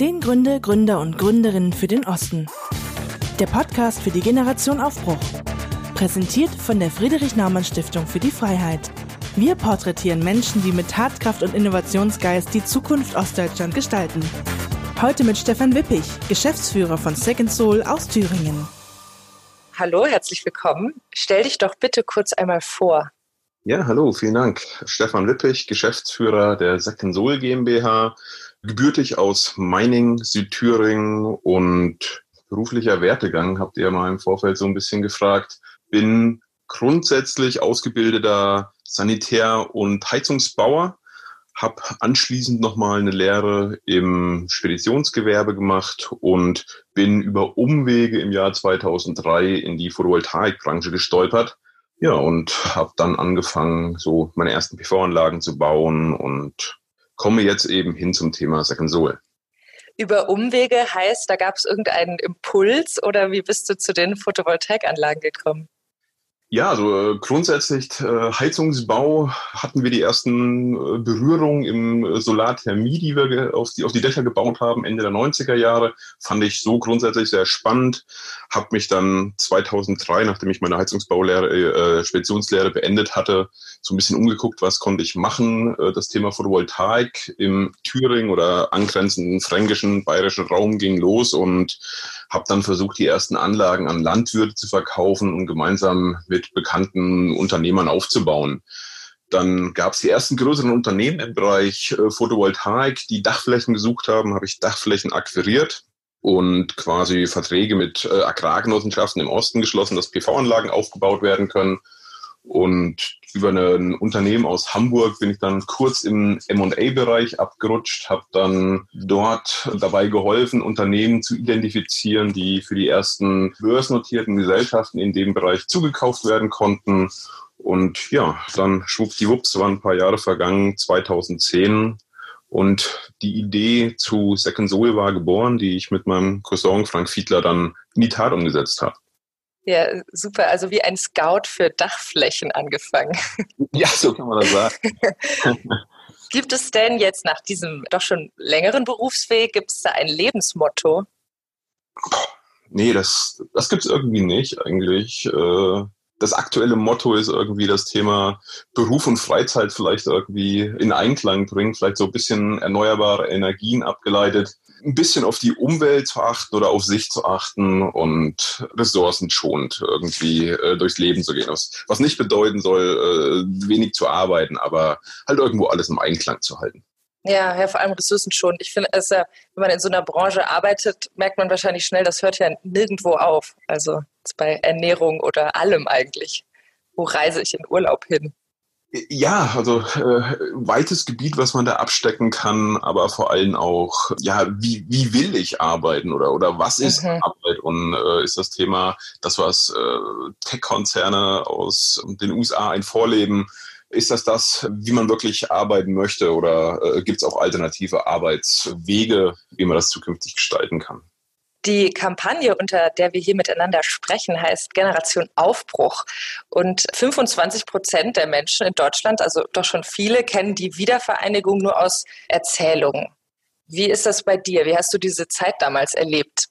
Zehn Gründe, Gründer und Gründerinnen für den Osten. Der Podcast für die Generation Aufbruch. Präsentiert von der Friedrich-Naumann-Stiftung für die Freiheit. Wir porträtieren Menschen, die mit Tatkraft und Innovationsgeist die Zukunft Ostdeutschland gestalten. Heute mit Stefan Wippich, Geschäftsführer von Second Soul aus Thüringen. Hallo, herzlich willkommen. Stell dich doch bitte kurz einmal vor. Ja, hallo, vielen Dank. Stefan Wippich, Geschäftsführer der Second Soul GmbH, gebürtig aus Meining, Südthüringen und beruflicher Wertegang, habt ihr mal im Vorfeld so ein bisschen gefragt. Bin grundsätzlich ausgebildeter Sanitär- und Heizungsbauer, habe anschließend nochmal eine Lehre im Speditionsgewerbe gemacht und bin über Umwege im Jahr 2003 in die Photovoltaikbranche gestolpert. Ja, und habe dann angefangen, so meine ersten PV-Anlagen zu bauen und komme jetzt eben hin zum Thema Second. Über Umwege heißt, da gab es irgendeinen Impuls oder wie bist du zu den Photovoltaikanlagen gekommen? Ja, also äh, grundsätzlich äh, Heizungsbau hatten wir die ersten äh, Berührungen im äh, Solarthermie, die wir auf die, auf die Dächer gebaut haben, Ende der 90er Jahre. Fand ich so grundsätzlich sehr spannend. Hab mich dann 2003, nachdem ich meine Heizungsbaulehre, äh, Speditionslehre beendet hatte, so ein bisschen umgeguckt, was konnte ich machen. Äh, das Thema Photovoltaik im Thüringen oder angrenzenden fränkischen, bayerischen Raum ging los und habe dann versucht, die ersten Anlagen an Landwirte zu verkaufen und gemeinsam mit bekannten Unternehmern aufzubauen. Dann gab es die ersten größeren Unternehmen im Bereich äh, Photovoltaik, die Dachflächen gesucht haben, habe ich Dachflächen akquiriert und quasi Verträge mit äh, Agrargenossenschaften im Osten geschlossen, dass PV-Anlagen aufgebaut werden können. Und über ein Unternehmen aus Hamburg bin ich dann kurz im M&A-Bereich abgerutscht, habe dann dort dabei geholfen, Unternehmen zu identifizieren, die für die ersten börsennotierten Gesellschaften in dem Bereich zugekauft werden konnten. Und ja, dann schwuppdiwupps waren ein paar Jahre vergangen, 2010. Und die Idee zu Second Soul war geboren, die ich mit meinem Cousin Frank Fiedler dann in die Tat umgesetzt habe. Ja, super. Also wie ein Scout für Dachflächen angefangen. Ja, so kann man das sagen. gibt es denn jetzt nach diesem doch schon längeren Berufsweg, gibt es da ein Lebensmotto? Nee, das, das gibt es irgendwie nicht eigentlich. Äh, das aktuelle Motto ist irgendwie das Thema Beruf und Freizeit vielleicht irgendwie in Einklang bringen, vielleicht so ein bisschen erneuerbare Energien abgeleitet ein bisschen auf die Umwelt zu achten oder auf sich zu achten und ressourcenschonend irgendwie äh, durchs Leben zu gehen. Was, was nicht bedeuten soll, äh, wenig zu arbeiten, aber halt irgendwo alles im Einklang zu halten. Ja, ja, vor allem ressourcenschonend. Ich finde, ja, wenn man in so einer Branche arbeitet, merkt man wahrscheinlich schnell, das hört ja nirgendwo auf. Also bei Ernährung oder allem eigentlich. Wo reise ich in Urlaub hin? Ja, also äh, weites Gebiet, was man da abstecken kann, aber vor allem auch, ja, wie, wie will ich arbeiten oder, oder was ist mhm. Arbeit? Und äh, ist das Thema das, was äh, Tech-Konzerne aus den USA ein Vorleben, ist das das, wie man wirklich arbeiten möchte oder äh, gibt es auch alternative Arbeitswege, wie man das zukünftig gestalten kann? Die Kampagne, unter der wir hier miteinander sprechen, heißt Generation Aufbruch. Und 25 Prozent der Menschen in Deutschland, also doch schon viele, kennen die Wiedervereinigung nur aus Erzählungen. Wie ist das bei dir? Wie hast du diese Zeit damals erlebt?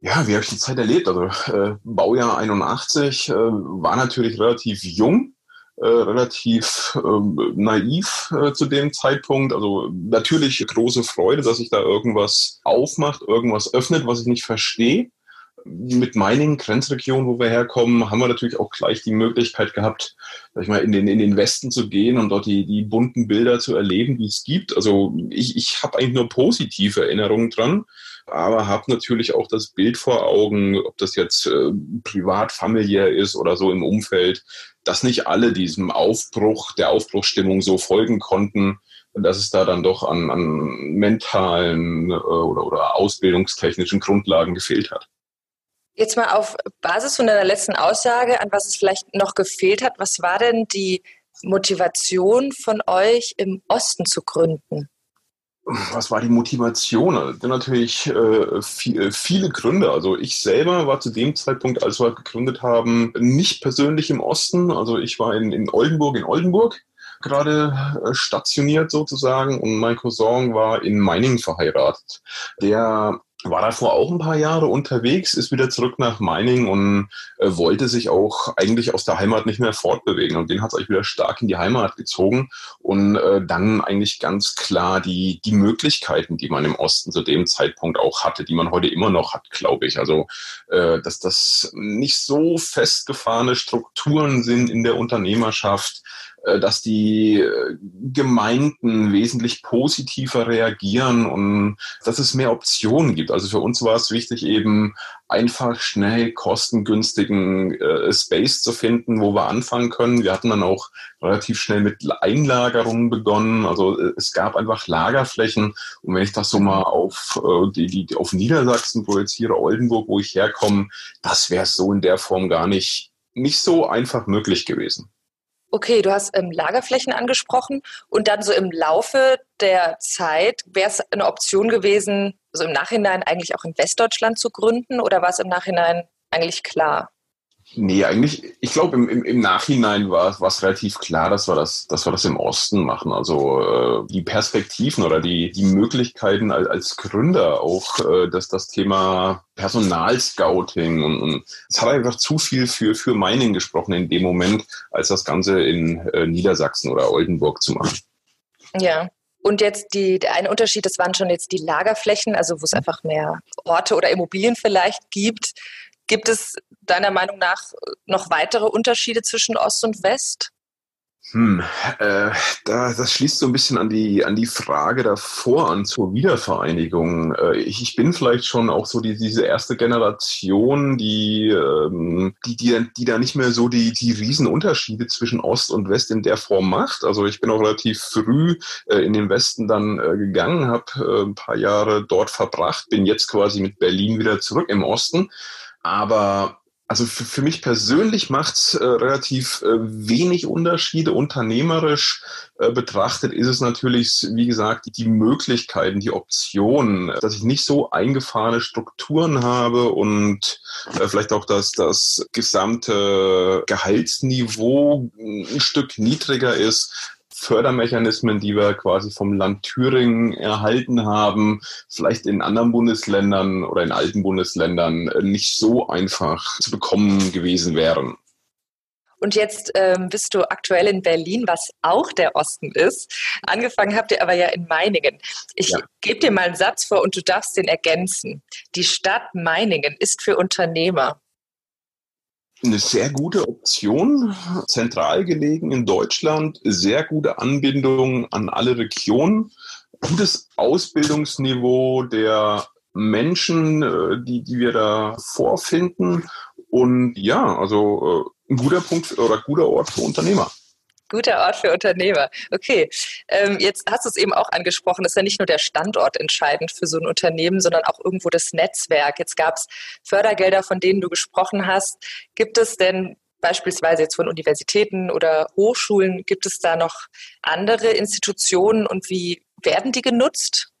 Ja, wie habe ich die Zeit erlebt? Also äh, Baujahr 81 äh, war natürlich relativ jung äh, relativ ähm, naiv äh, zu dem Zeitpunkt. Also natürlich große Freude, dass sich da irgendwas aufmacht, irgendwas öffnet, was ich nicht verstehe. Mit meinen Grenzregionen, wo wir herkommen, haben wir natürlich auch gleich die Möglichkeit gehabt, sag ich mal, in den, in den Westen zu gehen und dort die, die bunten Bilder zu erleben, die es gibt. Also ich, ich habe eigentlich nur positive Erinnerungen dran aber habe natürlich auch das Bild vor Augen, ob das jetzt äh, privat, familiär ist oder so im Umfeld, dass nicht alle diesem Aufbruch, der Aufbruchstimmung so folgen konnten, dass es da dann doch an, an mentalen äh, oder, oder ausbildungstechnischen Grundlagen gefehlt hat. Jetzt mal auf Basis von deiner letzten Aussage, an was es vielleicht noch gefehlt hat. Was war denn die Motivation von euch, im Osten zu gründen? was war die Motivation? Also natürlich äh, viel, viele Gründe. Also ich selber war zu dem Zeitpunkt, als wir gegründet haben, nicht persönlich im Osten. Also ich war in, in Oldenburg, in Oldenburg gerade äh, stationiert sozusagen und mein Cousin war in Meiningen verheiratet. Der war davor auch ein paar Jahre unterwegs, ist wieder zurück nach Meiningen und äh, wollte sich auch eigentlich aus der Heimat nicht mehr fortbewegen. Und den hat es eigentlich wieder stark in die Heimat gezogen. Und äh, dann eigentlich ganz klar die, die Möglichkeiten, die man im Osten zu dem Zeitpunkt auch hatte, die man heute immer noch hat, glaube ich. Also, äh, dass das nicht so festgefahrene Strukturen sind in der Unternehmerschaft, dass die äh, Gemeinden wesentlich positiver reagieren und dass es mehr Optionen gibt. Also für uns war es wichtig, eben einfach schnell kostengünstigen äh, Space zu finden, wo wir anfangen können. Wir hatten dann auch relativ schnell mit Einlagerungen begonnen. Also äh, es gab einfach Lagerflächen. Und wenn ich das so mal auf äh, die, die auf Niedersachsen projiziere, Oldenburg, wo ich herkomme, das wäre so in der Form gar nicht nicht so einfach möglich gewesen. Okay, du hast ähm, Lagerflächen angesprochen und dann so im Laufe der Zeit wäre es eine Option gewesen, so im Nachhinein eigentlich auch in Westdeutschland zu gründen oder war es im Nachhinein eigentlich klar? Nee, eigentlich, ich glaube, im, im, im Nachhinein war es relativ klar, dass wir das, dass wir das im Osten machen. Also äh, die Perspektiven oder die, die Möglichkeiten als, als Gründer auch, äh, dass das Thema Personalscouting und, und es hat einfach zu viel für, für Mining gesprochen in dem Moment, als das Ganze in äh, Niedersachsen oder Oldenburg zu machen. Ja. Und jetzt die, der eine Unterschied, das waren schon jetzt die Lagerflächen, also wo es einfach mehr Orte oder Immobilien vielleicht gibt. Gibt es deiner Meinung nach noch weitere Unterschiede zwischen Ost und West? Hm, äh, da, das schließt so ein bisschen an die, an die Frage davor an zur Wiedervereinigung. Äh, ich, ich bin vielleicht schon auch so die, diese erste Generation, die, ähm, die, die, die da nicht mehr so die, die Riesenunterschiede zwischen Ost und West in der Form macht. Also ich bin auch relativ früh äh, in den Westen dann äh, gegangen, habe äh, ein paar Jahre dort verbracht, bin jetzt quasi mit Berlin wieder zurück im Osten. Aber also für, für mich persönlich macht es äh, relativ äh, wenig Unterschiede. Unternehmerisch äh, betrachtet ist es natürlich, wie gesagt, die Möglichkeiten, die Optionen, dass ich nicht so eingefahrene Strukturen habe und äh, vielleicht auch, dass das gesamte Gehaltsniveau ein Stück niedriger ist Fördermechanismen, die wir quasi vom Land Thüringen erhalten haben, vielleicht in anderen Bundesländern oder in alten Bundesländern äh, nicht so einfach zu bekommen gewesen wären. Und jetzt ähm, bist du aktuell in Berlin, was auch der Osten ist. Angefangen habt ihr aber ja in Meiningen. Ich ja. gebe dir mal einen Satz vor und du darfst den ergänzen. Die Stadt Meiningen ist für Unternehmer eine sehr gute Option, zentral gelegen in Deutschland, sehr gute Anbindung an alle Regionen, gutes Ausbildungsniveau der Menschen, äh, die, die wir da vorfinden. Und ja, also äh, ein guter Punkt oder guter Ort für Unternehmer. Guter Ort für Unternehmer. Okay, ähm, jetzt hast du es eben auch angesprochen, ist ja nicht nur der Standort entscheidend für so ein Unternehmen, sondern auch irgendwo das Netzwerk. Jetzt gab es Fördergelder, von denen du gesprochen hast. Gibt es denn beispielsweise jetzt von Universitäten oder Hochschulen, gibt es da noch andere Institutionen und wie werden die genutzt?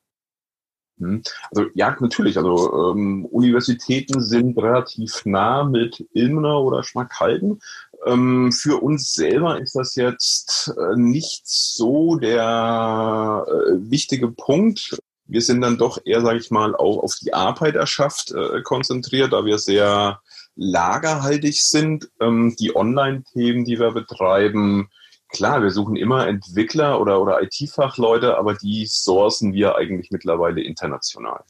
Hm. Also ja, natürlich. Also ähm, Universitäten sind relativ nah mit Ilmenau oder Schmackhalden. Ähm, für uns selber ist das jetzt äh, nicht so der äh, wichtige Punkt. Wir sind dann doch eher, sage ich mal, auch auf die Arbeiterschaft äh, konzentriert, da wir sehr lagerhaltig sind. Ähm, die Online-Themen, die wir betreiben, klar, wir suchen immer Entwickler oder, oder IT-Fachleute, aber die sourcen wir eigentlich mittlerweile international.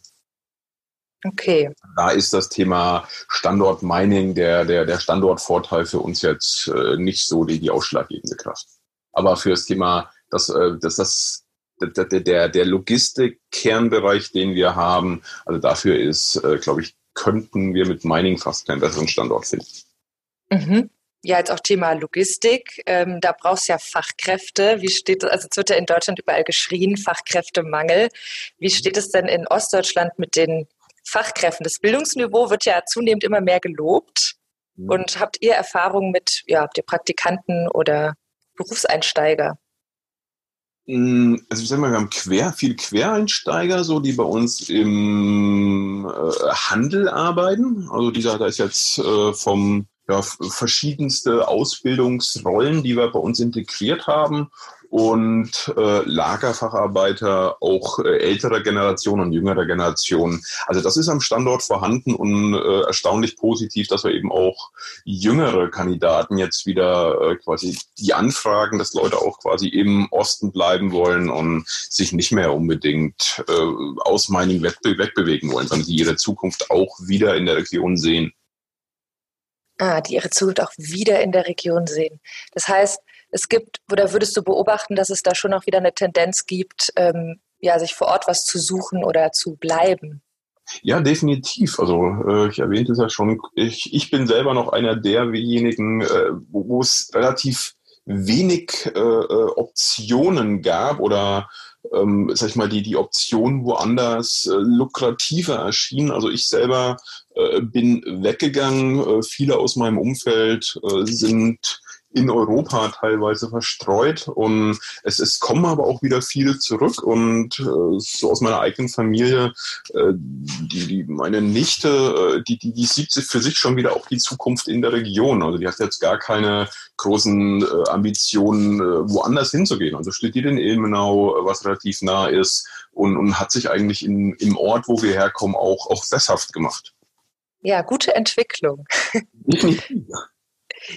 Okay. Da ist das Thema Standort Mining, der, der, der Standortvorteil für uns jetzt äh, nicht so die, die ausschlaggebende Kraft. Aber für das Thema, dass, äh, dass das der, der, der Logistik-Kernbereich, den wir haben, also dafür ist, äh, glaube ich, könnten wir mit Mining fast keinen besseren Standort finden. Mhm. Ja, jetzt auch Thema Logistik. Ähm, da brauchst du ja Fachkräfte. Wie steht also es wird ja in Deutschland überall geschrien, Fachkräftemangel. Wie steht es denn in Ostdeutschland mit den Fachkräften. Das Bildungsniveau wird ja zunehmend immer mehr gelobt. Mhm. Und habt ihr Erfahrungen mit, ja, habt ihr Praktikanten oder Berufseinsteiger? Mm, also ich sag mal, wir haben quer, viele Quereinsteiger, so die bei uns im äh, Handel arbeiten. Also dieser, da ist jetzt äh, vom ja, verschiedenste Ausbildungsrollen, die wir bei uns integriert haben. Und äh, Lagerfacharbeiter auch äh, älterer Generation und jüngerer Generation. Also das ist am Standort vorhanden und äh, erstaunlich positiv, dass wir eben auch jüngere Kandidaten jetzt wieder äh, quasi die anfragen, dass Leute auch quasi im Osten bleiben wollen und sich nicht mehr unbedingt äh, aus Mining wegbe wegbewegen wollen, sondern die ihre Zukunft auch wieder in der Region sehen. Ah, die ihre Zukunft auch wieder in der Region sehen. Das heißt, es gibt, oder würdest du beobachten, dass es da schon auch wieder eine Tendenz gibt, ähm, ja, sich vor Ort was zu suchen oder zu bleiben? Ja, definitiv. Also äh, ich erwähnte es ja schon, ich, ich bin selber noch einer derjenigen, äh, wo es relativ wenig äh, äh, Optionen gab oder ähm, sag ich mal, die, die Option woanders äh, lukrativer erschien. Also ich selber äh, bin weggegangen, äh, viele aus meinem Umfeld äh, sind in Europa teilweise verstreut und es, es kommen aber auch wieder viele zurück und äh, so aus meiner eigenen Familie, äh, die, die, meine Nichte, äh, die, die, die sieht für sich schon wieder auch die Zukunft in der Region. Also die hat jetzt gar keine großen äh, Ambitionen, äh, woanders hinzugehen. Also studiert in Ilmenau, was relativ nah ist und, und hat sich eigentlich in, im Ort, wo wir herkommen, auch, auch sesshaft gemacht. Ja, gute Entwicklung.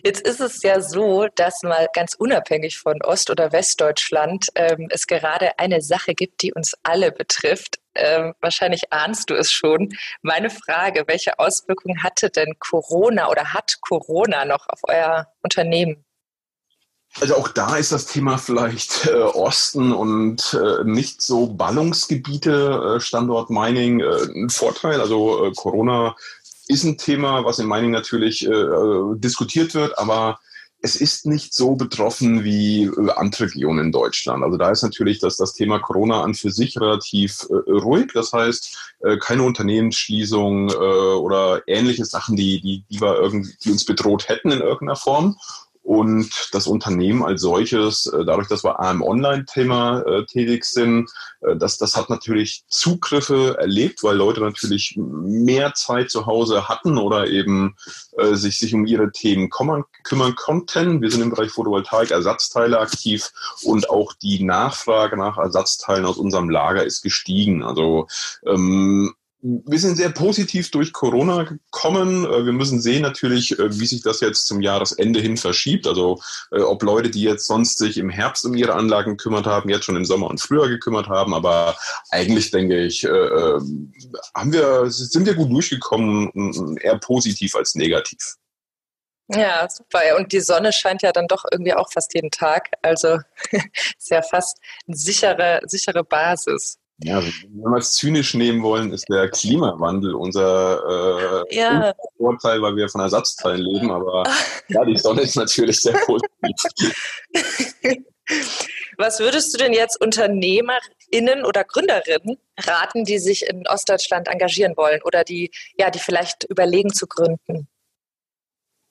Jetzt ist es ja so, dass mal ganz unabhängig von Ost- oder Westdeutschland ähm, es gerade eine Sache gibt, die uns alle betrifft. Ähm, wahrscheinlich ahnst du es schon. Meine Frage, welche Auswirkungen hatte denn Corona oder hat Corona noch auf euer Unternehmen? Also auch da ist das Thema vielleicht äh, Osten und äh, nicht so Ballungsgebiete, äh, Standort Mining, äh, ein Vorteil. Also äh, Corona ist ein Thema, was in Mining natürlich äh, äh, diskutiert wird, aber es ist nicht so betroffen wie äh, andere Regionen in Deutschland. Also da ist natürlich das, das Thema Corona an für sich relativ äh, ruhig. Das heißt, äh, keine Unternehmensschließung äh, oder ähnliche Sachen, die, die, die, wir irgendwie, die uns bedroht hätten in irgendeiner Form. Und das Unternehmen als solches, äh, dadurch, dass wir am Online-Thema äh, tätig sind, äh, das, das hat natürlich Zugriffe erlebt, weil Leute natürlich mehr Zeit zu Hause hatten oder eben sich, sich um ihre Themen kümmern, kümmern konnten. Wir sind im Bereich Photovoltaik, Ersatzteile aktiv und auch die Nachfrage nach Ersatzteilen aus unserem Lager ist gestiegen. Also ähm, wir sind sehr positiv durch Corona gekommen. Äh, wir müssen sehen natürlich, äh, wie sich das jetzt zum Jahresende hin verschiebt. Also äh, ob Leute, die jetzt sonst sich im Herbst um ihre Anlagen gekümmert haben, jetzt schon im Sommer und früher gekümmert haben. Aber eigentlich denke ich, haben wir, sind wir gut durchgekommen, eher positiv als negativ. Ja, super. Und die Sonne scheint ja dann doch irgendwie auch fast jeden Tag. Also ist ja fast eine sichere, sichere Basis. Ja, wenn wir es zynisch nehmen wollen, ist der Klimawandel unser äh, ja. Vorteil, weil wir von Ersatzteilen leben. Aber ja, die Sonne ist natürlich sehr positiv. Was würdest du denn jetzt UnternehmerInnen oder Gründerinnen raten, die sich in Ostdeutschland engagieren wollen oder die, ja, die vielleicht überlegen zu gründen?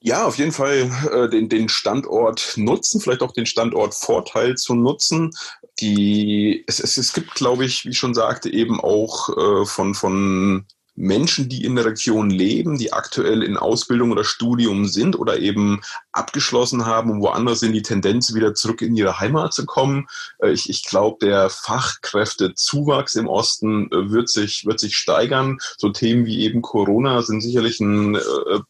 Ja, auf jeden Fall äh, den, den Standort nutzen, vielleicht auch den Standortvorteil zu nutzen. Die, es, es, es gibt, glaube ich, wie ich schon sagte, eben auch äh, von, von Menschen, die in der Region leben, die aktuell in Ausbildung oder Studium sind oder eben abgeschlossen haben und woanders sind, die Tendenz, wieder zurück in ihre Heimat zu kommen. Äh, ich, ich glaube, der Fachkräftezuwachs im Osten äh, wird sich, wird sich steigern. So Themen wie eben Corona sind sicherlich ein äh,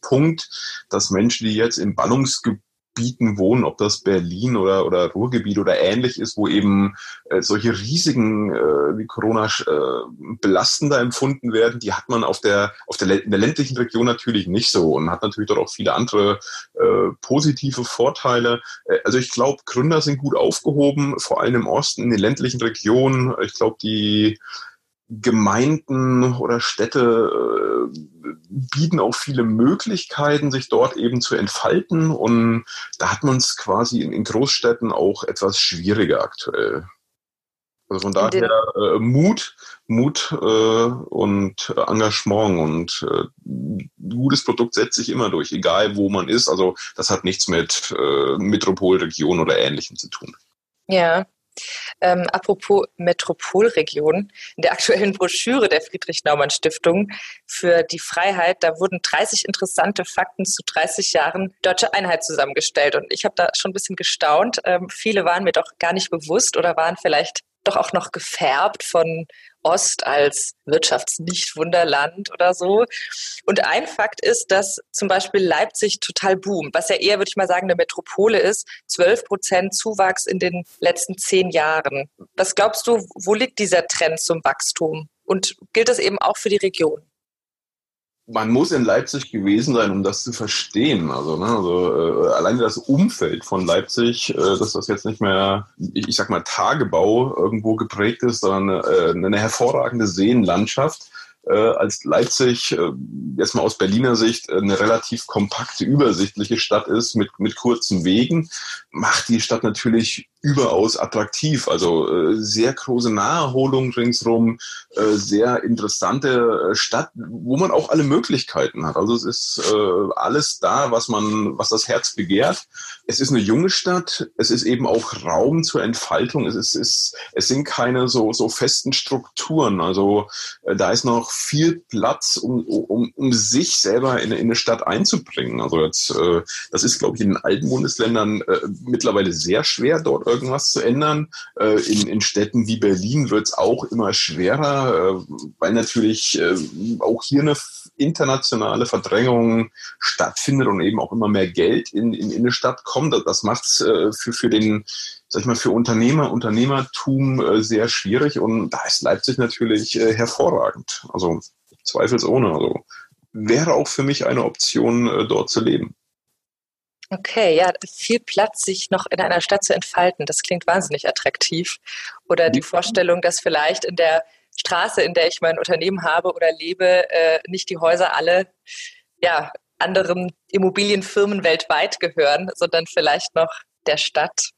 Punkt, dass Menschen, die jetzt im Ballungsgebiet Gebieten wohnen, ob das Berlin oder, oder Ruhrgebiet oder ähnlich ist, wo eben äh, solche Risiken äh, wie Corona äh, belastender empfunden werden, die hat man auf der, auf der, in der ländlichen Region natürlich nicht so und hat natürlich dort auch viele andere äh, positive Vorteile. Äh, also ich glaube, Gründer sind gut aufgehoben, vor allem im Osten, in den ländlichen Regionen. Ich glaube, die Gemeinden oder Städte äh, bieten auch viele Möglichkeiten, sich dort eben zu entfalten. Und da hat man es quasi in, in, Großstädten auch etwas schwieriger aktuell. Also von daher äh, Mut, Mut äh, und Engagement und äh, gutes Produkt setzt sich immer durch, egal wo man ist. Also das hat nichts mit äh, Metropolregion oder Ähnlichem zu tun. Ja, Ähm, apropos Metropolregion, in der aktuellen Broschüre der Friedrich-Naumann-Stiftung für die Freiheit, da wurden 30 interessante Fakten zu 30 Jahren deutsche Einheit zusammengestellt. Und ich habe da schon ein bisschen gestaunt. Ähm, viele waren mir doch gar nicht bewusst oder waren vielleicht doch auch noch gefärbt von Ost als Wirtschaftsnichtwunderland oder so. Und ein Fakt ist, dass zum Beispiel Leipzig total boomt, was ja eher, würde ich mal sagen, eine Metropole ist. 12 Prozent Zuwachs in den letzten zehn Jahren. Was glaubst du, wo liegt dieser Trend zum Wachstum? Und gilt das eben auch für die Region? Man muss in Leipzig gewesen sein, um das zu verstehen. Also, ne, also äh, alleine das Umfeld von Leipzig, äh, dass das jetzt nicht mehr, ich, ich sag mal, Tagebau irgendwo geprägt ist, sondern äh, eine hervorragende Seenlandschaft äh, als Leipzig äh, jetzt mal aus Berliner Sicht äh, eine relativ kompakte, übersichtliche Stadt ist mit, mit kurzen Wegen, macht die Stadt natürlich überaus attraktiv. Also äh, sehr große Naherholung ringsrum, äh, sehr interessante äh, Stadt, wo man auch alle Möglichkeiten hat. Also es ist äh, alles da, was man, was das Herz begehrt. Es ist eine junge Stadt. Es ist eben auch Raum zur Entfaltung. Es ist, es, es sind keine so so festen Strukturen. Also äh, da ist noch viel Platz, um, um, um sich selber in, in eine Stadt einzubringen. Also jetzt, äh, das ist, glaube ich, in den alten Bundesländern äh, mittlerweile sehr schwer, dort irgendwas zu ändern. Äh, in, in Städten wie Berlin wird es auch immer schwerer, äh, weil natürlich äh, auch hier eine internationale Verdrängung stattfindet und eben auch immer mehr Geld in, in, in eine Stadt kommt. Das macht es äh, für, für den sag ich mal, für Unternehmer, Unternehmertum äh, sehr schwierig und da ist Leipzig natürlich äh, hervorragend. Also zweifelsohne. Also wäre auch für mich eine Option, äh, dort zu leben. Okay, ja, viel Platz, sich noch in einer Stadt zu entfalten. Das klingt wahnsinnig attraktiv. Oder die Vorstellung, dass vielleicht in der Straße, in der ich mein Unternehmen habe oder lebe, nicht die Häuser alle ja, anderen Immobilienfirmen weltweit gehören, sondern vielleicht noch der Stadt.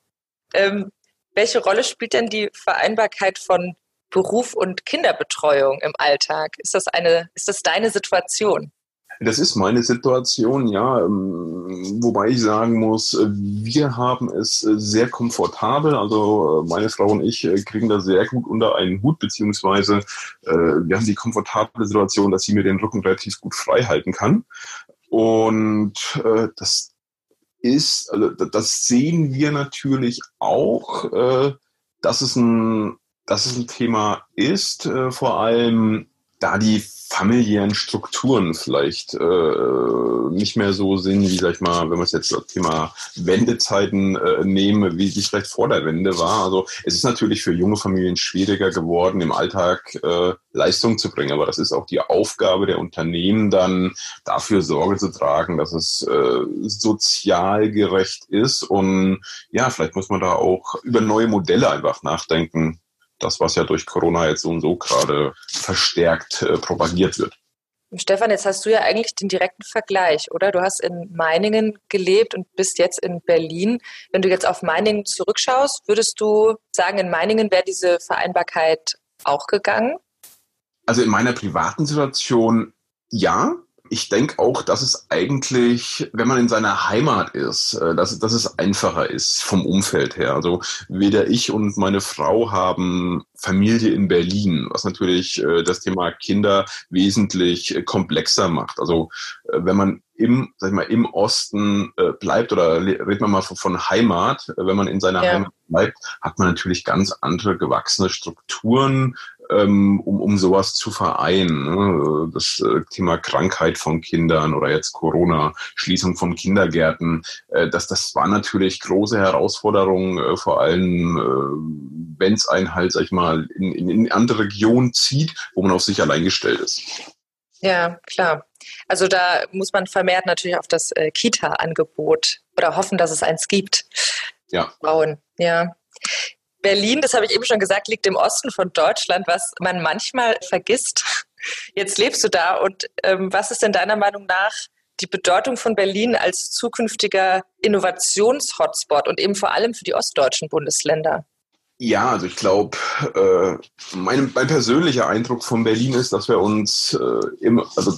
Ähm, welche Rolle spielt denn die Vereinbarkeit von Beruf und Kinderbetreuung im Alltag? Ist das eine, ist das deine Situation? Das ist meine Situation, ja. Ähm, wobei ich sagen muss, äh, wir haben es äh, sehr komfortabel. Also äh, meine Frau und ich kriegen da sehr gut unter einen Hut, beziehungsweise wir haben die komfortable Situation, dass sie mir den Rücken relativ gut frei halten kann. Und das ist, also das sehen wir natürlich auch, dass es ein, dass es ein Thema ist, vor allem da die familiären Strukturen vielleicht äh, nicht mehr so sind, wie, sag ich mal, wenn man es jetzt das Thema Wendezeiten äh, nehme, wie es vielleicht vor der Wende war. Also es ist natürlich für junge Familien schwieriger geworden, im Alltag äh, Leistung zu bringen. Aber das ist auch die Aufgabe der Unternehmen, dann dafür Sorge zu tragen, dass es äh, sozial gerecht ist. Und ja, vielleicht muss man da auch über neue Modelle einfach nachdenken, das, was ja durch Corona jetzt so und so gerade verstärkt äh, propagiert wird. Stefan, jetzt hast du ja eigentlich den direkten Vergleich, oder? Du hast in Meiningen gelebt und bist jetzt in Berlin. Wenn du jetzt auf Meiningen zurückschaust, würdest du sagen, in Meiningen wäre diese Vereinbarkeit auch gegangen? Also in meiner privaten Situation ja ich denke auch, dass es eigentlich, wenn man in seiner Heimat ist, äh, dass, dass es einfacher ist vom Umfeld her. Also weder ich und meine Frau haben Familie in Berlin, was natürlich äh, das Thema Kinder wesentlich komplexer macht. Also äh, wenn man im, sag ich mal, im Osten bleibt oder redet man mal von Heimat, wenn man in seiner ja. Heimat bleibt, hat man natürlich ganz andere gewachsene Strukturen, um, um sowas zu vereinen. Ne? Das äh, Thema Krankheit von Kindern oder jetzt Corona, Schließung von Kindergärten, äh, das, das war natürlich große Herausforderungen, äh, vor allem wenn es einen halt, sag ich mal, in, in, in andere Regionen zieht, wo man auf sich allein gestellt ist. Ja, klar. Also da muss man vermehrt natürlich auf das Kita-Angebot oder hoffen, dass es eins gibt. Ja. Bauen. Ja. Berlin, das habe ich eben schon gesagt, liegt im Osten von Deutschland, was man manchmal vergisst. Jetzt lebst du da und ähm, was ist denn deiner Meinung nach die Bedeutung von Berlin als zukünftiger Innovationshotspot und eben vor allem für die ostdeutschen Bundesländer? Ja, also ich glaube, äh, mein, mein persönlicher Eindruck von Berlin ist, dass wir uns äh, immer, also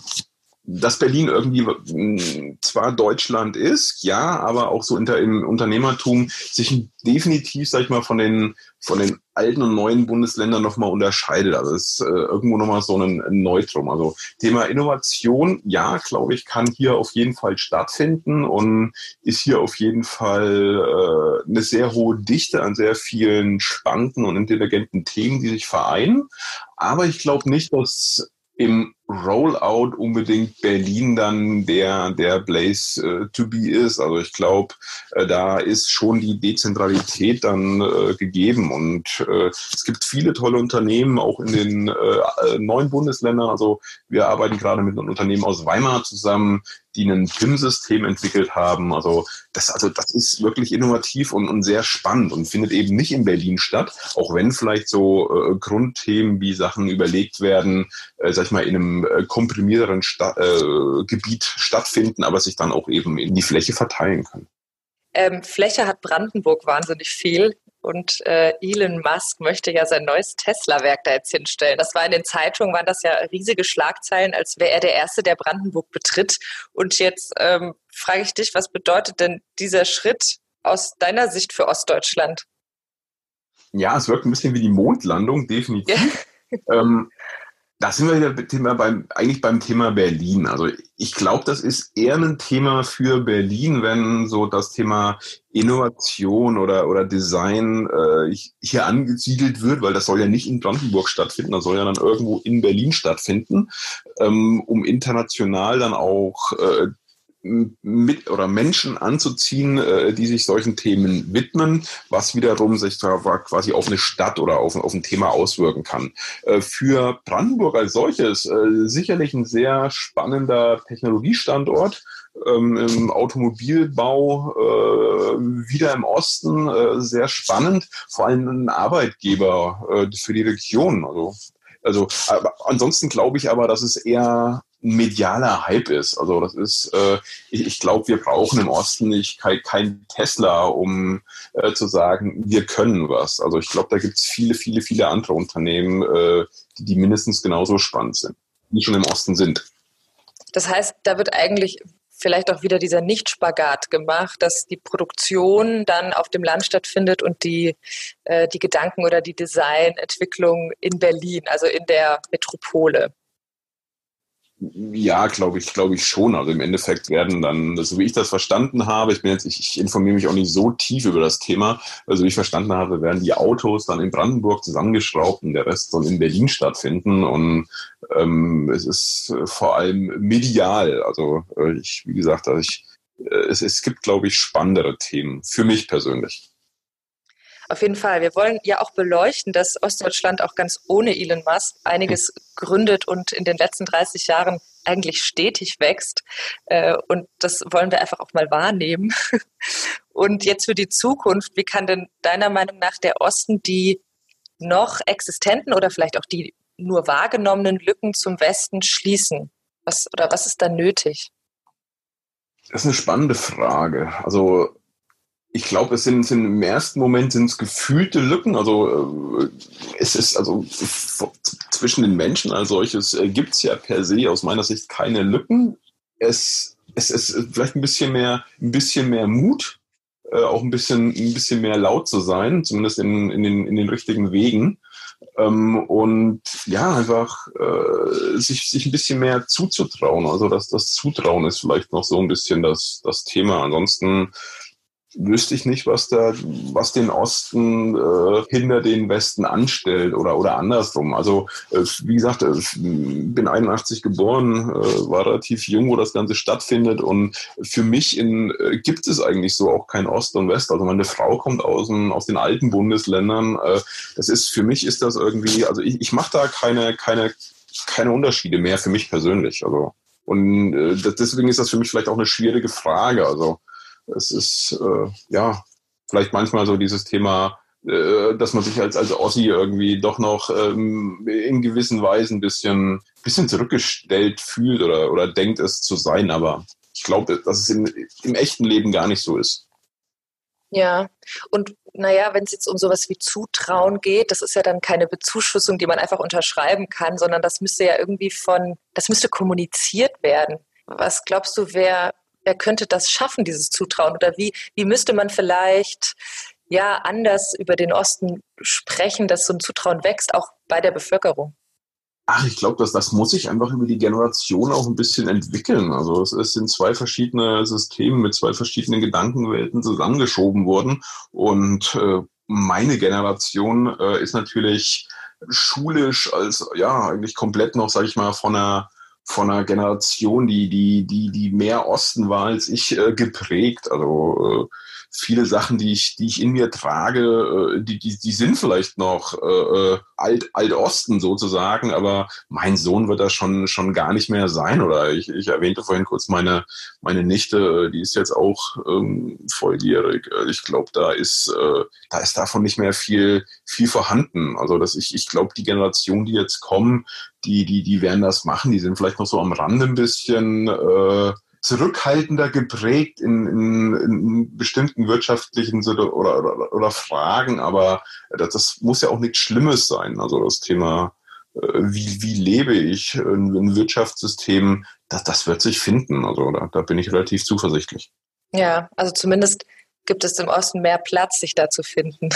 dass Berlin irgendwie hm, zwar Deutschland ist, ja, aber auch so unter, im Unternehmertum sich definitiv, sag ich mal, von den, von den alten und neuen Bundesländern nochmal unterscheidet. Also es ist äh, irgendwo nochmal so ein, ein Neutrum. Also Thema Innovation, ja, glaube ich, kann hier auf jeden Fall stattfinden und ist hier auf jeden Fall äh, eine sehr hohe Dichte an sehr vielen spannenden und intelligenten Themen, die sich vereinen. Aber ich glaube nicht, dass im Rollout unbedingt Berlin dann der, der Place äh, to be ist. Also ich glaube, äh, da ist schon die Dezentralität dann äh, gegeben. Und äh, es gibt viele tolle Unternehmen, auch in den äh, neuen Bundesländern. Also wir arbeiten gerade mit einem Unternehmen aus Weimar zusammen, die ein PIM-System entwickelt haben. Also das, also das ist wirklich innovativ und, und sehr spannend und findet eben nicht in Berlin statt, auch wenn vielleicht so äh, Grundthemen wie Sachen überlegt werden, äh, sag ich mal, in einem äh, komprimierteren Sta äh, Gebiet stattfinden, aber sich dann auch eben in die Fläche verteilen können. Ähm, Fläche hat Brandenburg wahnsinnig viel. Und äh, Elon Musk möchte ja sein neues Tesla-Werk da jetzt hinstellen. Das war in den Zeitungen, waren das ja riesige Schlagzeilen, als wäre er der Erste, der Brandenburg betritt. Und jetzt ähm, frage ich dich, was bedeutet denn dieser Schritt aus deiner Sicht für Ostdeutschland? Ja, es wirkt ein bisschen wie die Mondlandung, definitiv. Ja. ähm, da sind wir wieder Thema beim, eigentlich beim Thema Berlin. Also ich glaube, das ist eher ein Thema für Berlin, wenn so das Thema Innovation oder, oder Design äh, hier angesiedelt wird, weil das soll ja nicht in Brandenburg stattfinden, das soll ja dann irgendwo in Berlin stattfinden, ähm, um international dann auch äh, mit oder Menschen anzuziehen, äh, die sich solchen Themen widmen, was wiederum sich da quasi auf eine Stadt oder auf, auf ein Thema auswirken kann. Äh, für Brandenburg als solches äh, sicherlich ein sehr spannender Technologiestandort. Ähm, Im Automobilbau äh, wieder im Osten äh, sehr spannend, vor allem ein Arbeitgeber äh, für die Region. Also also ansonsten glaube ich aber, dass es eher medialer Hype ist. Also das ist, äh, ich, ich glaube, wir brauchen im Osten nicht kein, kein Tesla, um äh, zu sagen, wir können was. Also ich glaube, da gibt es viele, viele, viele andere Unternehmen, äh, die, die mindestens genauso spannend sind, die schon im Osten sind. Das heißt, da wird eigentlich vielleicht auch wieder dieser Nicht-Spagat gemacht, dass die Produktion dann auf dem Land stattfindet und die, äh, die Gedanken oder die Designentwicklung in Berlin, also in der Metropole. Ja, glaube ich, glaube ich schon. Also im Endeffekt werden dann, so wie ich das verstanden habe, ich bin jetzt, ich, ich informiere mich auch nicht so tief über das Thema, also wie ich verstanden habe, werden die Autos dann in Brandenburg zusammengeschraubt und der Rest soll in Berlin stattfinden. Und ähm, es ist vor allem medial. Also äh, ich, wie gesagt, also ich, äh, es, es gibt, glaube ich, spannendere Themen für mich persönlich. Auf jeden Fall. Wir wollen ja auch beleuchten, dass Ostdeutschland auch ganz ohne Elon Musk einiges gründet und in den letzten 30 Jahren eigentlich stetig wächst. Äh, und das wollen wir einfach auch mal wahrnehmen. Und jetzt für die Zukunft, wie kann denn deiner Meinung nach der Osten die noch existenten oder vielleicht auch die nur wahrgenommenen Lücken zum Westen schließen? Was, oder was ist da nötig? Das ist eine spannende Frage. Also ich glaube, es sind, sind im ersten Moment sind es gefühlte Lücken. Also äh, es ist also zwischen den Menschen als solches äh, gibt es ja per se aus meiner Sicht keine Lücken. Es, es ist vielleicht ein bisschen mehr, ein bisschen mehr Mut, äh, auch ein bisschen, ein bisschen mehr laut zu sein, zumindest in, in, den, in den richtigen Wegen. Ähm, und ja, einfach äh, sich, sich ein bisschen mehr zuzutrauen. Also das, das Zutrauen ist vielleicht noch so ein bisschen das, das Thema. Ansonsten wüsste ich nicht, was da, was den Osten äh, hinter den Westen anstellt oder oder andersrum. Also äh, wie gesagt, äh, bin 81 geboren, äh, war relativ jung, wo das Ganze stattfindet und für mich in, äh, gibt es eigentlich so auch kein Ost und West. Also meine Frau kommt aus, dem, aus den alten Bundesländern. Äh, das ist für mich ist das irgendwie, also ich, ich mache da keine keine keine Unterschiede mehr für mich persönlich. Also und äh, deswegen ist das für mich vielleicht auch eine schwierige Frage. Also es ist äh, ja vielleicht manchmal so dieses Thema, äh, dass man sich als, als Ossi irgendwie doch noch ähm, in gewissen Weisen ein bisschen, bisschen zurückgestellt fühlt oder, oder denkt es zu sein. Aber ich glaube, dass es im, im echten Leben gar nicht so ist. Ja, und naja, wenn es jetzt um sowas wie Zutrauen geht, das ist ja dann keine Bezuschussung, die man einfach unterschreiben kann, sondern das müsste ja irgendwie von, das müsste kommuniziert werden. Was glaubst du, wer, wer könnte das schaffen, dieses Zutrauen? Oder wie, wie müsste man vielleicht ja anders über den Osten sprechen, dass so ein Zutrauen wächst, auch bei der Bevölkerung? Ach, ich glaube, dass das muss sich einfach über die Generation auch ein bisschen entwickeln. Also es, es sind zwei verschiedene Systeme mit zwei verschiedenen Gedankenwelten zusammengeschoben worden. Und äh, meine Generation äh, ist natürlich schulisch als ja eigentlich komplett noch, sage ich mal, von einer von einer Generation, die die die die mehr Osten war als ich äh, geprägt. Also äh, viele Sachen, die ich, die ich in mir trage, äh, die, die, die sind vielleicht noch äh, äh, Alt, Altosten sozusagen, aber mein Sohn wird das schon, schon gar nicht mehr sein. Oder ich, ich erwähnte vorhin kurz meine, meine Nichte, äh, die ist jetzt auch ähm, volljährig. Ich glaube, da ist, äh, da ist davon nicht mehr viel, viel vorhanden. Also dass ich, ich glaube, die Generation, die jetzt kommen, die, die, die werden das machen. Die sind vielleicht noch so am Rande ein bisschen. Äh, zurückhaltender geprägt in, in, in bestimmten wirtschaftlichen oder, oder, oder Fragen, aber das, das, muss ja auch nichts Schlimmes sein. Also das Thema, äh, wie, wie lebe ich ein Wirtschaftssystem, das, das wird sich finden. Also da, da bin ich relativ zuversichtlich. Ja, also zumindest gibt es im Osten mehr Platz, sich da zu finden.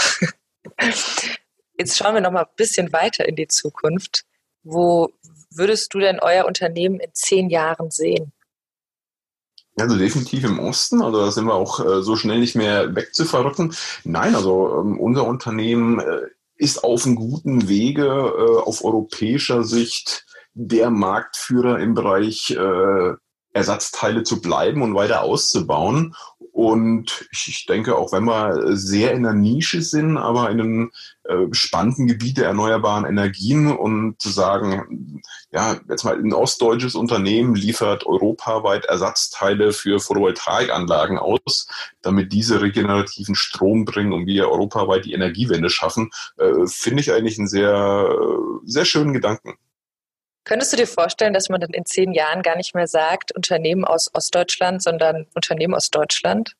Jetzt schauen wir noch mal ein bisschen weiter in die Zukunft. Wo würdest du denn euer Unternehmen in zehn Jahren sehen? Also definitiv im Osten, also da sind wir auch äh, so schnell nicht mehr wegzuverrücken. Nein, also ähm, unser Unternehmen äh, ist auf einem guten Wege, äh, auf europäischer Sicht der Marktführer im Bereich Ersatzteile zu bleiben und weiter auszubauen. Und ich denke, auch wenn wir sehr in der Nische sind, aber in einem äh, spannenden Gebiet der erneuerbaren Energien und zu sagen, ja, jetzt mal ein ostdeutsches Unternehmen liefert europaweit Ersatzteile für Photovoltaikanlagen aus, damit diese regenerativen Strom bringen und wir europaweit die Energiewende schaffen, äh, finde ich eigentlich einen sehr, sehr schönen Gedanken. Könntest du dir vorstellen, dass man dann in zehn Jahren gar nicht mehr sagt, Unternehmen aus Ostdeutschland, sondern Unternehmen aus Deutschland?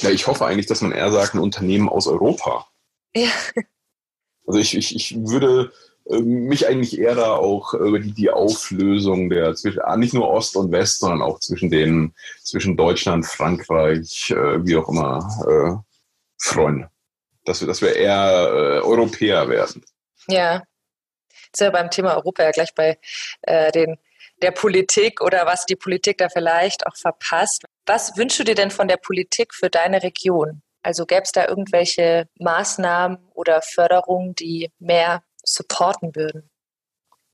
Ja, ich hoffe eigentlich, dass man eher sagt, ein Unternehmen aus Europa. Ja. Also ich, ich, ich würde äh, mich eigentlich eher da auch über die, die Auflösung der zwischen ah, nicht nur Ost und West, sondern auch zwischen den zwischen Deutschland, Frankreich, äh, wie auch immer, äh, freuen. Dass wir, dass wir eher äh, Europäer werden. Ja, sind wir beim Thema Europa ja gleich bei äh, den, der Politik oder was die Politik da vielleicht auch verpasst. Was wünschst du dir denn von der Politik für deine Region? Also gäbe es da irgendwelche Maßnahmen oder Förderungen, die mehr supporten würden?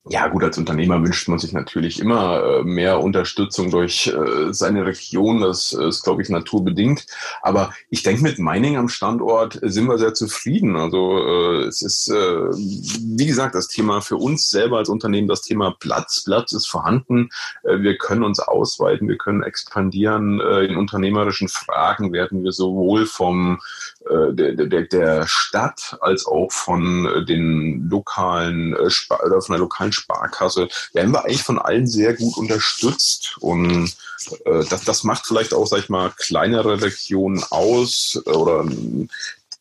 Ja, gut, als Unternehmer wünscht man sich natürlich immer äh, mehr Unterstützung durch äh, seine Region. Das äh, ist, glaube ich, naturbedingt. Aber ich denke, mit Mining am Standort sind wir sehr zufrieden. Also es ist, wie gesagt, das Thema für uns selber als Unternehmen, das Thema Platz. Platz ist vorhanden. Wir können uns ausweiten, wir können expandieren. In unternehmerischen Fragen werden wir sowohl vom der, Stadt als auch von den lokalen oder von der lokalen Sparkasse. Werden wir eigentlich von allen sehr gut unterstützt und äh, das, das macht vielleicht auch, sag ich mal, kleinere Regionen aus oder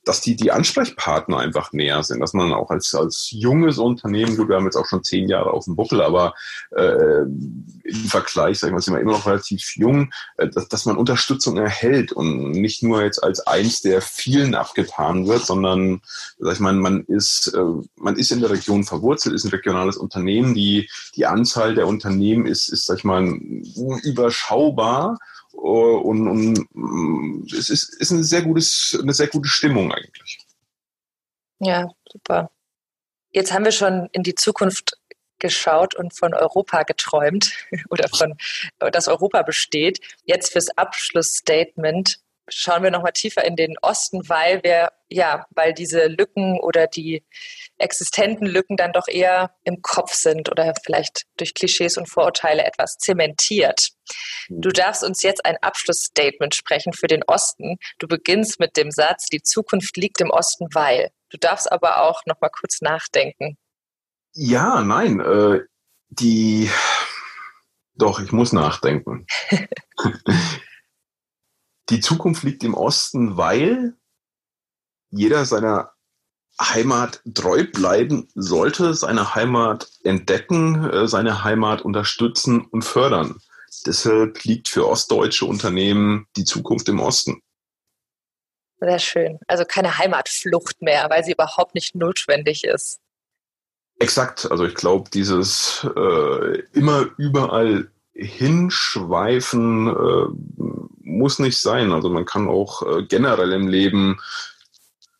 dass die, die Ansprechpartner einfach näher sind, dass man auch als, als junges Unternehmen, gut, wir haben jetzt auch schon zehn Jahre auf dem Buckel, aber äh, im Vergleich, sag ich mal, sind wir immer noch relativ jung, äh, dass, dass man Unterstützung erhält und nicht nur jetzt als eins der vielen abgetan wird, sondern, sag ich mal, man ist, äh, man ist in der Region verwurzelt, ist ein regionales Unternehmen, die, die Anzahl der Unternehmen ist, ist, sag ich mal, überschaubar und, und mm, es ist, ist eine, sehr gutes, eine sehr gute Stimmung eigentlich. Ja, super. Jetzt haben wir schon in die Zukunft geschaut und von Europa geträumt oder von, dass Europa besteht. Jetzt fürs Abschlussstatement schauen wir nochmal tiefer in den Osten, weil wir, ja, weil diese Lücken oder die existenten Lücken dann doch eher im Kopf sind oder vielleicht durch Klischees und Vorurteile etwas zementiert. Mhm. Du darfst uns jetzt ein Abschlussstatement sprechen für den Osten. Du beginnst mit dem Satz, die Zukunft liegt im Osten, weil. Du darfst aber auch nochmal kurz nachdenken. Ja, nein, äh, die, doch, ich muss nachdenken. die Zukunft liegt im Osten, weil jeder seiner Heimat treu bleiben sollte, seine Heimat entdecken, äh, seine Heimat unterstützen und fördern. Deshalb liegt für ostdeutsche Unternehmen die Zukunft im Osten. Sehr schön. Also keine Heimatflucht mehr, weil sie überhaupt nicht notwendig ist. Exakt. Also ich glaube, dieses äh, immer überall hinschweifen äh, muss nicht sein. Also man kann auch äh, generell im Leben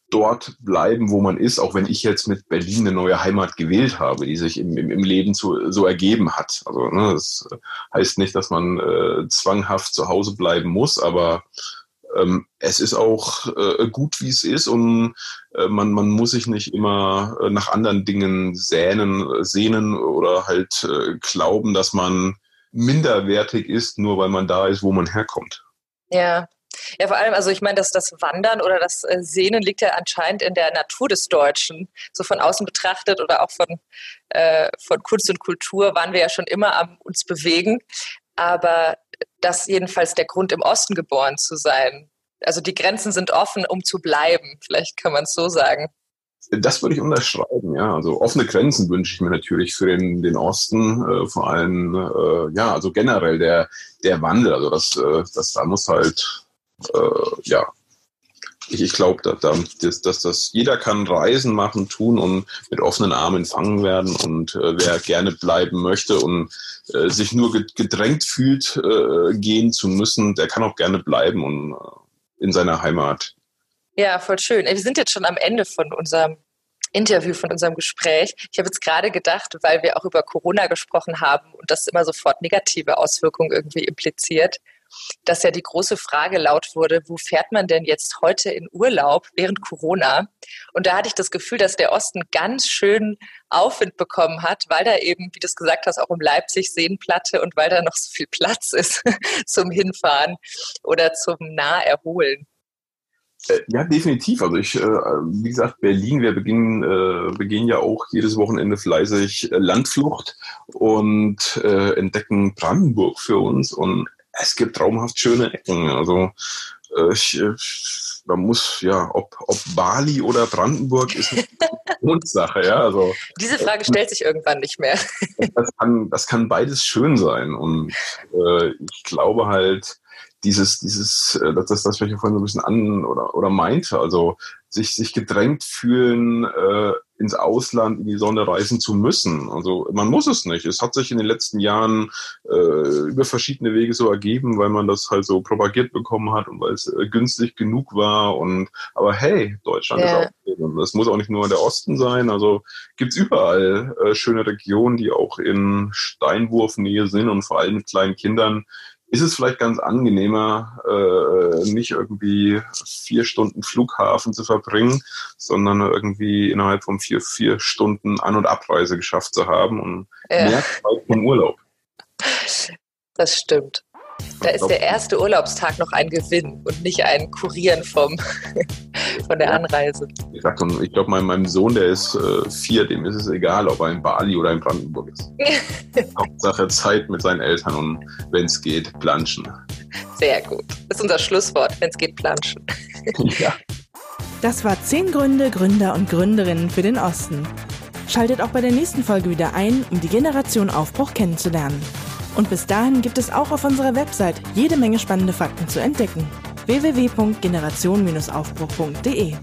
dort bleiben, wo man ist, auch wenn ich jetzt mit Berlin eine neue Heimat gewählt habe, die sich im, im, im Leben zu, so ergeben hat. Also ne, das heißt nicht, dass man äh, zwanghaft zu Hause bleiben muss, aber ähm, es ist auch äh, gut, wie es ist und äh, man, man muss sich nicht immer äh, nach anderen Dingen sehnen, sehnen oder halt äh, glauben, dass man minderwertig ist, nur weil man da ist, wo man herkommt. Ja, ja, vor allem, also ich meine, dass das Wandern oder das äh, Sehnen liegt ja anscheinend in der Natur des Deutschen. So von außen betrachtet oder auch von, äh, von Kunst und Kultur waren wir ja schon immer am uns bewegen. Aber das jedenfalls der Grund, im Osten geboren zu sein. Also die Grenzen sind offen, um zu bleiben. Vielleicht kann man es so sagen. Das würde ich unterschreiben, ja. Also offene Grenzen wünsche ich mir natürlich für den, den Osten, äh, vor allem, äh, ja, also generell der, der Wandel. Also das, äh, das da muss halt äh, ja, ich, ich glaube, dass, dass, dass das jeder kann Reisen machen, tun und mit offenen Armen empfangen werden. Und äh, wer gerne bleiben möchte und äh, sich nur gedrängt fühlt, äh, gehen zu müssen, der kann auch gerne bleiben und äh, in seiner Heimat. Ja, voll schön. Wir sind jetzt schon am Ende von unserem Interview, von unserem Gespräch. Ich habe jetzt gerade gedacht, weil wir auch über Corona gesprochen haben und das immer sofort negative Auswirkungen irgendwie impliziert dass ja die große Frage laut wurde, wo fährt man denn jetzt heute in Urlaub während Corona? Und da hatte ich das Gefühl, dass der Osten ganz schön Aufwind bekommen hat, weil da eben, wie du es gesagt hast, auch um Leipzig Seenplatte und weil da noch so viel Platz ist zum Hinfahren oder zum Naherholen. Äh, ja, definitiv. Also ich, äh, wie gesagt, Berlin, wir beginnen, äh, begehen ja auch jedes Wochenende fleißig Landflucht und entdecken Brandenburg für uns. Und es gibt traumhaft schöne Ecken. Also äh, ich, man muss ja, ob, ob Bali oder Brandenburg ist eine Grundsache, ja. Also, Diese Frage stellt sich irgendwann nicht mehr. das, kann, das kann beides schön sein. Und äh, ich glaube halt, dieses, dieses, äh, das, das, das, was ich vorhin so ein bisschen an oder, oder meinte, also sich, sich gedrängt fühlen, äh, ins Ausland in die Sonne reisen zu müssen. Also man muss es nicht. Es hat sich in den letzten Jahren äh, über verschiedene Wege so ergeben, weil man das halt so propagiert bekommen hat und weil es äh, günstig genug war. Und aber hey, Deutschland ja. ist auch und das muss auch nicht nur der Osten sein. Also gibt's überall äh, schöne Regionen, die auch in Steinwurfnähe sind und vor allem mit kleinen Kindern ist es vielleicht ganz angenehmer, äh, nicht irgendwie vier Stunden Flughafen zu verbringen, sondern irgendwie innerhalb von vier, vier Stunden An- und Abreise geschafft zu haben und ja. mehr Zeit vom Urlaub. Das stimmt. Da ist der erste Urlaubstag noch ein Gewinn und nicht ein Kurieren vom, von der Anreise. Ich, ich glaube, mein, meinem Sohn, der ist äh, vier, dem ist es egal, ob er in Bali oder in Brandenburg ist. Hauptsache Zeit mit seinen Eltern und wenn es geht, planschen. Sehr gut. Das ist unser Schlusswort, wenn es geht, planschen. ja. Das war zehn Gründe, Gründer und Gründerinnen für den Osten. Schaltet auch bei der nächsten Folge wieder ein, um die Generation Aufbruch kennenzulernen. Und bis dahin gibt es auch auf unserer Website jede Menge spannende Fakten zu entdecken. www.generation-aufbruch.de